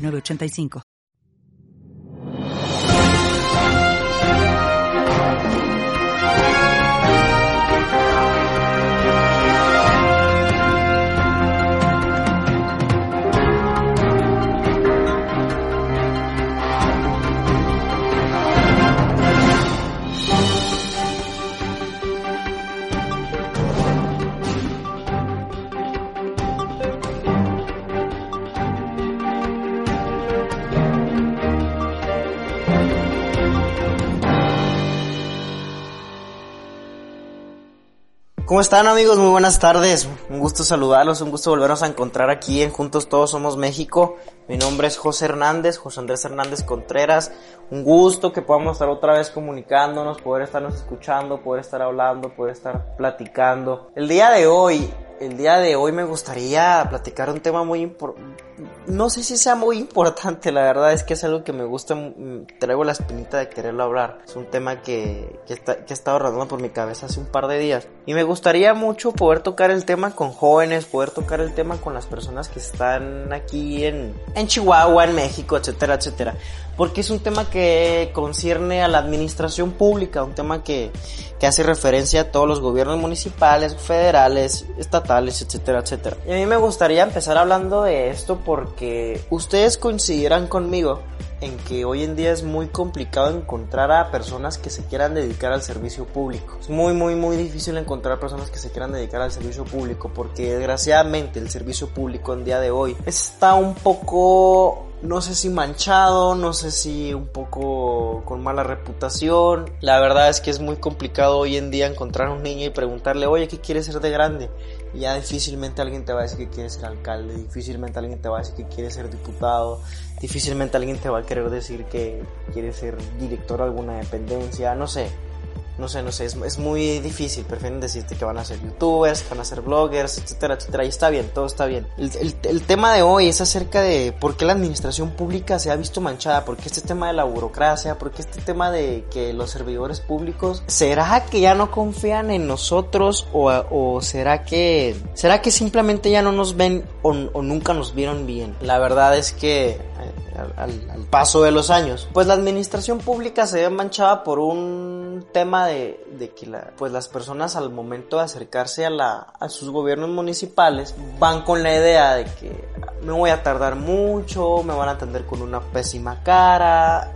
906985. ¿Cómo están amigos? Muy buenas tardes. Un gusto saludarlos, un gusto volvernos a encontrar aquí en Juntos Todos Somos México. Mi nombre es José Hernández, José Andrés Hernández Contreras. Un gusto que podamos estar otra vez comunicándonos, poder estarnos escuchando, poder estar hablando, poder estar platicando. El día de hoy, el día de hoy me gustaría platicar un tema muy importante no sé si sea muy importante, la verdad es que es algo que me gusta, traigo la espinita de quererlo hablar. Es un tema que, que, está, que he estado rodando por mi cabeza hace un par de días. Y me gustaría mucho poder tocar el tema con jóvenes, poder tocar el tema con las personas que están aquí en, en Chihuahua, en México, etcétera, etcétera. Porque es un tema que concierne a la administración pública, un tema que, que hace referencia a todos los gobiernos municipales, federales, estatales, etcétera, etcétera. Y a mí me gustaría empezar hablando de esto porque ustedes coincidirán conmigo en que hoy en día es muy complicado encontrar a personas que se quieran dedicar al servicio público. Es muy, muy, muy difícil encontrar personas que se quieran dedicar al servicio público porque desgraciadamente el servicio público en día de hoy está un poco no sé si manchado, no sé si un poco con mala reputación. La verdad es que es muy complicado hoy en día encontrar a un niño y preguntarle, oye, ¿qué quieres ser de grande? Ya difícilmente alguien te va a decir que quiere ser alcalde, difícilmente alguien te va a decir que quiere ser diputado, difícilmente alguien te va a querer decir que quiere ser director de alguna dependencia, no sé no sé, no sé, es, es, muy difícil. Prefieren decirte que van a ser youtubers, van a ser bloggers, etcétera, etcétera. Y está bien, todo está bien. El, el, el, tema de hoy es acerca de por qué la administración pública se ha visto manchada, por qué este tema de la burocracia, por qué este tema de que los servidores públicos, ¿será que ya no confían en nosotros o, o será que, será que simplemente ya no nos ven o, o nunca nos vieron bien? La verdad es que eh, al, paso de los años, pues la administración pública se ve manchada por un tema de, de que la, pues las personas al momento de acercarse a, la, a sus gobiernos municipales van con la idea de que me voy a tardar mucho, me van a atender con una pésima cara,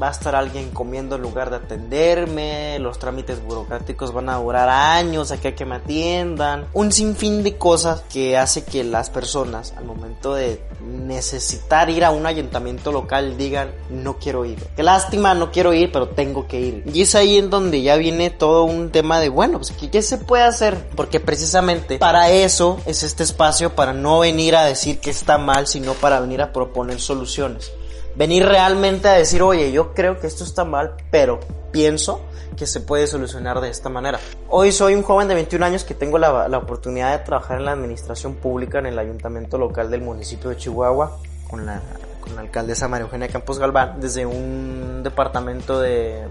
va a estar alguien comiendo en lugar de atenderme, los trámites burocráticos van a durar años, aquí hay que me atiendan, un sinfín de cosas que hace que las personas al momento de necesitar ir a un ayuntamiento local digan no quiero ir. Qué lástima, no quiero ir, pero tengo que ir. Y es ahí en donde ya viene todo un tema de bueno, pues ¿qué se puede hacer? Porque precisamente para eso es este espacio, para no venir a decir que está mal, sino para venir a proponer soluciones venir realmente a decir, oye, yo creo que esto está mal, pero pienso que se puede solucionar de esta manera. Hoy soy un joven de 21 años que tengo la, la, oportunidad de trabajar en la administración pública en el ayuntamiento local del municipio de Chihuahua con la, con la alcaldesa María Eugenia Campos Galván desde un departamento de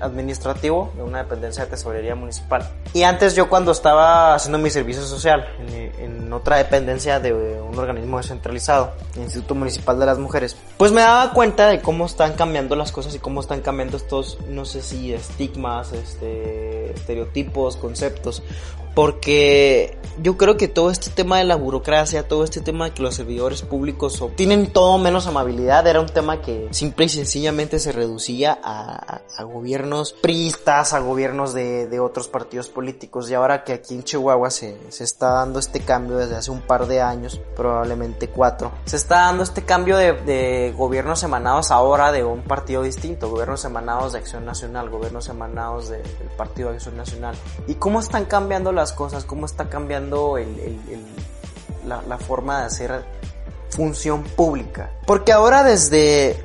administrativo de una dependencia de tesorería municipal. Y antes yo cuando estaba haciendo mi servicio social en, otra dependencia de un organismo descentralizado, Instituto Municipal de las Mujeres, pues me daba cuenta de cómo están cambiando las cosas y cómo están cambiando estos, no sé si estigmas, este, estereotipos, conceptos, porque yo creo que todo este tema de la burocracia, todo este tema de que los servidores públicos tienen todo menos amabilidad, era un tema que simple y sencillamente se reducía a, a, a gobiernos priistas, a gobiernos de, de, otros partidos políticos. Y ahora que aquí en Chihuahua se, se está dando este cambio desde hace un par de años, probablemente cuatro, se está dando este cambio de, de gobiernos emanados ahora de un partido distinto, gobiernos emanados de Acción Nacional, gobiernos emanados de, del Partido de Acción Nacional. ¿Y cómo están cambiando las cosas? ¿Cómo está cambiando el, la, forma de hacer función pública. Porque ahora desde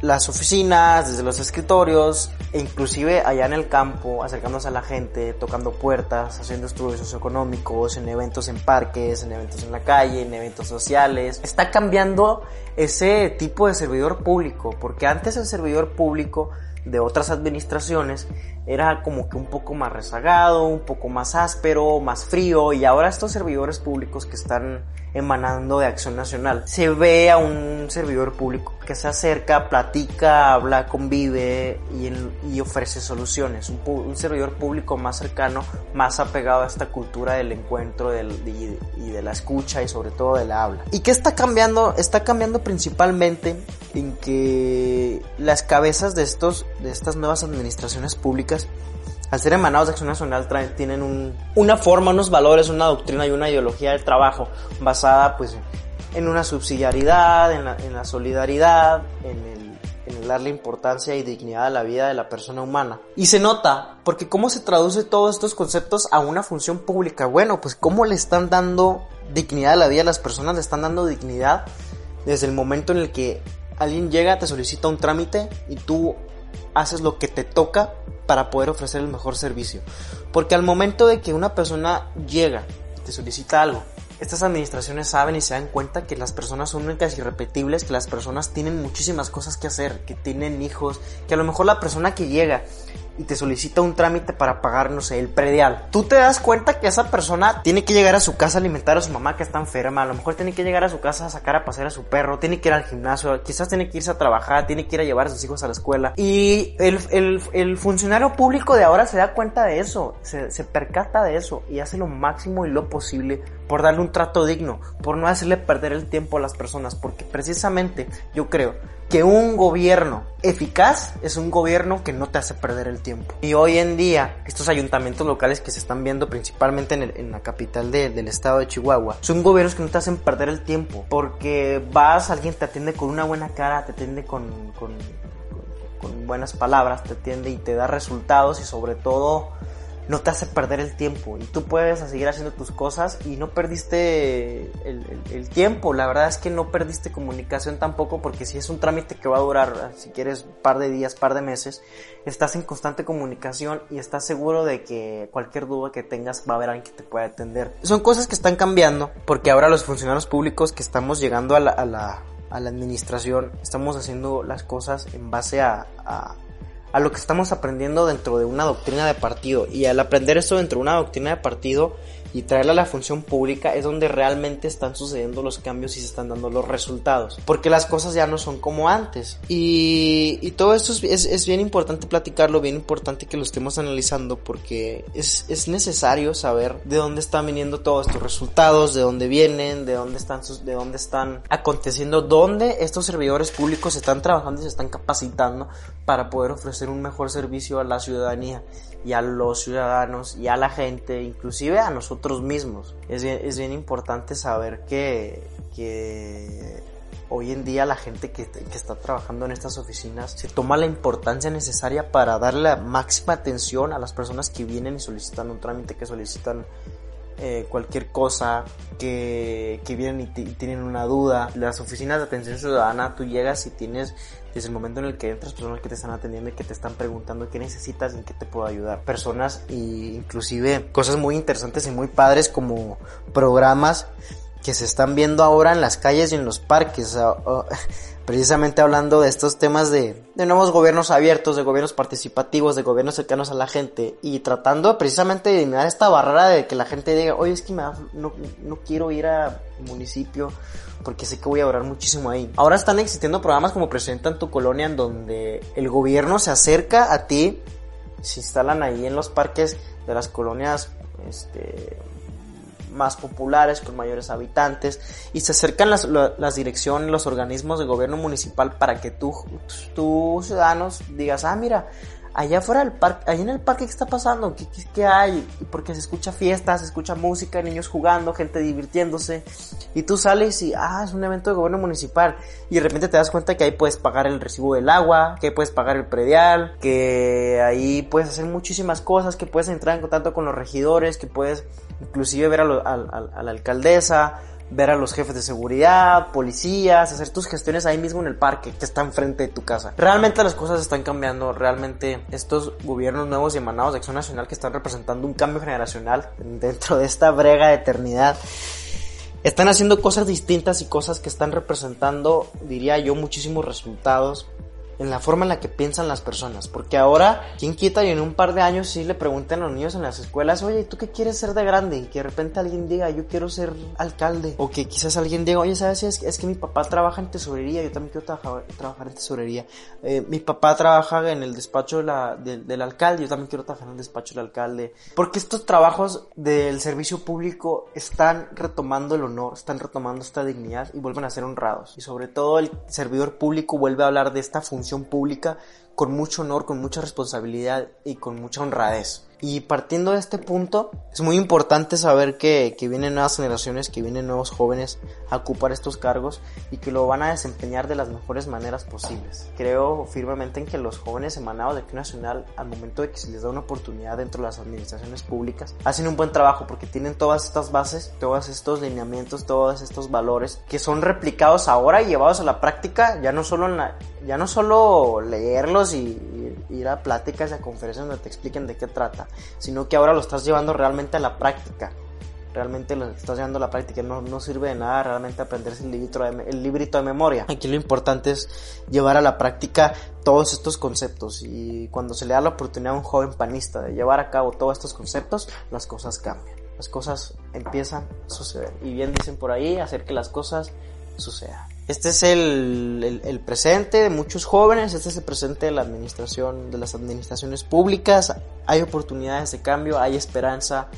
las oficinas, desde los escritorios, e inclusive allá en el campo, acercándose a la gente, tocando puertas, haciendo estudios socioeconómicos, en eventos en parques, en eventos en la calle, en eventos sociales. Está cambiando ese tipo de servidor público, porque antes el servidor público de otras administraciones era como que un poco más rezagado, un poco más áspero, más frío, y ahora estos servidores públicos que están emanando de Acción Nacional. Se ve a un servidor público que se acerca, platica, habla, convive y, ofrece soluciones. Un, servidor público más cercano, más apegado a esta cultura del encuentro y, y, de la escucha y sobre todo de la habla. ¿Y qué está cambiando? Está cambiando principalmente en que las cabezas de, estos, de estas nuevas administraciones públicas al ser emanados de Acción Nacional tienen un, una forma, unos valores, una doctrina y una ideología del trabajo basada pues en una subsidiariedad, en la, en la solidaridad, en el, en darle importancia y dignidad a la vida de la persona humana. Y se nota, porque cómo se traduce todos estos conceptos a una función pública. Bueno, pues cómo le están dando dignidad a la vida a las personas, le están dando dignidad desde el momento en el que alguien llega, te solicita un trámite y tú haces lo que te toca para poder ofrecer el mejor servicio. Porque al momento de que una persona llega te solicita algo, estas administraciones saben y se dan cuenta que las personas son únicas y repetibles, que las personas tienen muchísimas cosas que hacer, que tienen hijos, que a lo mejor la persona que llega y te solicita un trámite para pagar, no sé, el predial. Tú te das cuenta que esa persona tiene que llegar a su casa a alimentar a su mamá que está enferma, a lo mejor tiene que llegar a su casa a sacar a pasear a su perro, tiene que ir al gimnasio, quizás tiene que irse a trabajar, tiene que ir a llevar a sus hijos a la escuela. Y el, funcionario público de ahora se da cuenta de eso, se percata de eso y hace lo máximo y lo posible por darle un trato digno, por no hacerle perder el tiempo a las personas, porque precisamente yo creo que un gobierno eficaz es un gobierno que no te hace perder el tiempo. Y hoy en día, estos ayuntamientos locales que se están viendo principalmente en, la capital del estado de Chihuahua, son gobiernos que no te hacen perder el tiempo, porque vas, alguien te atiende con una buena cara, te atiende con, con buenas palabras, te atiende y te da resultados y sobre todo no te hace perder el tiempo y tú puedes seguir haciendo tus cosas y no perdiste el, tiempo. La verdad es que no perdiste comunicación tampoco porque si es un trámite que va a durar, si quieres, par de días, par de meses, estás en constante comunicación y estás seguro de que cualquier duda que tengas va a haber alguien que te pueda atender. Son cosas que están cambiando porque ahora los funcionarios públicos que estamos llegando a la, a la, a la administración estamos haciendo las cosas en base a lo que estamos aprendiendo dentro de una doctrina de partido. Y al aprender esto dentro de una doctrina de partido, y traerla a la función pública es donde realmente están sucediendo los cambios y se están dando los resultados. Porque las cosas ya no son como antes. Y, todo esto es, bien importante platicarlo, bien importante que lo estemos analizando porque es, es, necesario saber de dónde están viniendo todos estos resultados, de dónde vienen, de dónde están, sus, de dónde están aconteciendo, dónde estos servidores públicos están trabajando y se están capacitando para poder ofrecer un mejor servicio a la ciudadanía y a los ciudadanos y a la gente, inclusive a nosotros mismos. Es bien, importante saber que, hoy en día la gente que, está trabajando en estas oficinas se toma la importancia necesaria para darle la máxima atención a las personas que vienen y solicitan un trámite, que solicitan eh, cualquier cosa, que, que vienen y, tienen una duda. Las oficinas de atención ciudadana, tú llegas y tienes desde el momento en el que entras, personas que te están atendiendo y que te están preguntando qué necesitas y en qué te puedo ayudar. Personas y inclusive cosas muy interesantes y muy padres como programas que se están viendo ahora en las calles y en los parques. precisamente hablando de estos temas de, nuevos gobiernos abiertos, de gobiernos participativos, de gobiernos cercanos a la gente y tratando precisamente de eliminar esta barrera de que la gente diga, oye, es que me no, no quiero ir a municipio porque sé que voy a durar muchísimo ahí. Ahora están existiendo programas como Presenta en tu colonia en donde el gobierno se acerca a ti, se instalan ahí en los parques de las colonias este, más populares, con mayores habitantes, y se acercan las, las direcciones, los organismos de gobierno municipal para que tú, tus ciudadanos digas, ah, mira, allá afuera del parque, allá en el parque, ¿qué está pasando? ¿Qué, qué, hay? Porque se escucha fiesta, se escucha música, niños jugando, gente divirtiéndose. Y tú sales y, ah, es un evento de gobierno municipal. Y de repente te das cuenta que ahí puedes pagar el recibo del agua, que ahí puedes pagar el predial, que ahí puedes hacer muchísimas cosas, que puedes entrar en contacto con los regidores, que puedes inclusive ver a, a la alcaldesa, ver a los jefes de seguridad, policías, hacer tus gestiones ahí mismo en el parque que está enfrente de tu casa. Realmente las cosas están cambiando, realmente estos gobiernos nuevos y emanados de Acción Nacional que están representando un cambio generacional dentro de esta brega de eternidad están haciendo cosas distintas y cosas que están representando, diría yo, muchísimos resultados en la forma en la que piensan las personas. Porque ahora, ¿quién quita y en un par de años sí le pregunten a los niños en las escuelas, oye, ¿tú qué quieres ser de grande? Y que de repente alguien diga, yo quiero ser alcalde. O que quizás alguien diga, oye, ¿sabes? Es, es que mi papá trabaja en tesorería, yo también quiero trabajar, trabajar en tesorería. Eh, mi papá trabaja en el despacho de la, del alcalde, yo también quiero trabajar en el despacho del alcalde. Porque estos trabajos del servicio público están retomando el honor, están retomando esta dignidad y vuelven a ser honrados. Y sobre todo el servidor público vuelve a hablar de esta función pública con mucho honor, con mucha responsabilidad y con mucha honradez. Y partiendo de este punto, es muy importante saber que, que, vienen nuevas generaciones, que vienen nuevos jóvenes a ocupar estos cargos y que lo van a desempeñar de las mejores maneras posibles. Creo firmemente en que los jóvenes emanados de aquí nacional, al momento de que se les da una oportunidad dentro de las administraciones públicas, hacen un buen trabajo porque tienen todas estas bases, todos estos lineamientos, todos estos valores que son replicados ahora y llevados a la práctica, ya no solo, en la, ya no solo leerlos y, ir a pláticas y a conferencias donde te expliquen de qué trata, sino que ahora lo estás llevando realmente a la práctica. Realmente lo estás llevando a la práctica, no, no sirve de nada realmente aprenderse el librito, el librito de memoria. Aquí lo importante es llevar a la práctica todos estos conceptos y cuando se le da la oportunidad a un joven panista de llevar a cabo todos estos conceptos, las cosas cambian, las cosas empiezan a suceder. Y bien dicen por ahí, hacer que las cosas sucedan. Este es el, el, presente de muchos jóvenes, este es el presente de la administración, de las administraciones públicas. Hay oportunidades de cambio, hay esperanza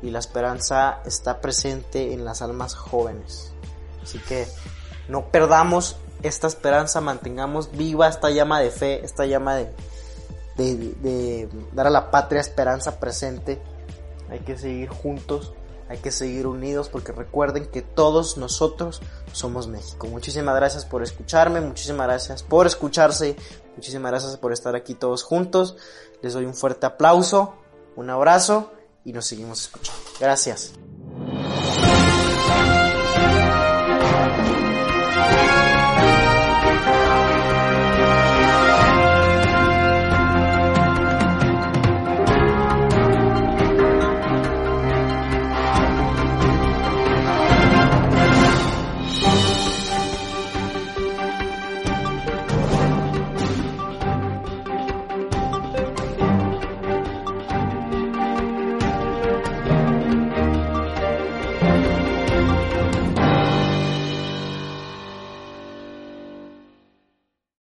y la esperanza está presente en las almas jóvenes. Así que no perdamos esta esperanza, mantengamos viva esta llama de fe, esta llama de, de, de dar a la patria esperanza presente. Hay que seguir juntos hay que seguir unidos porque recuerden que todos nosotros somos México. Muchísimas gracias por escucharme, muchísimas gracias por escucharse, muchísimas gracias por estar aquí todos juntos. Les doy un fuerte aplauso, un abrazo y nos seguimos escuchando. Gracias.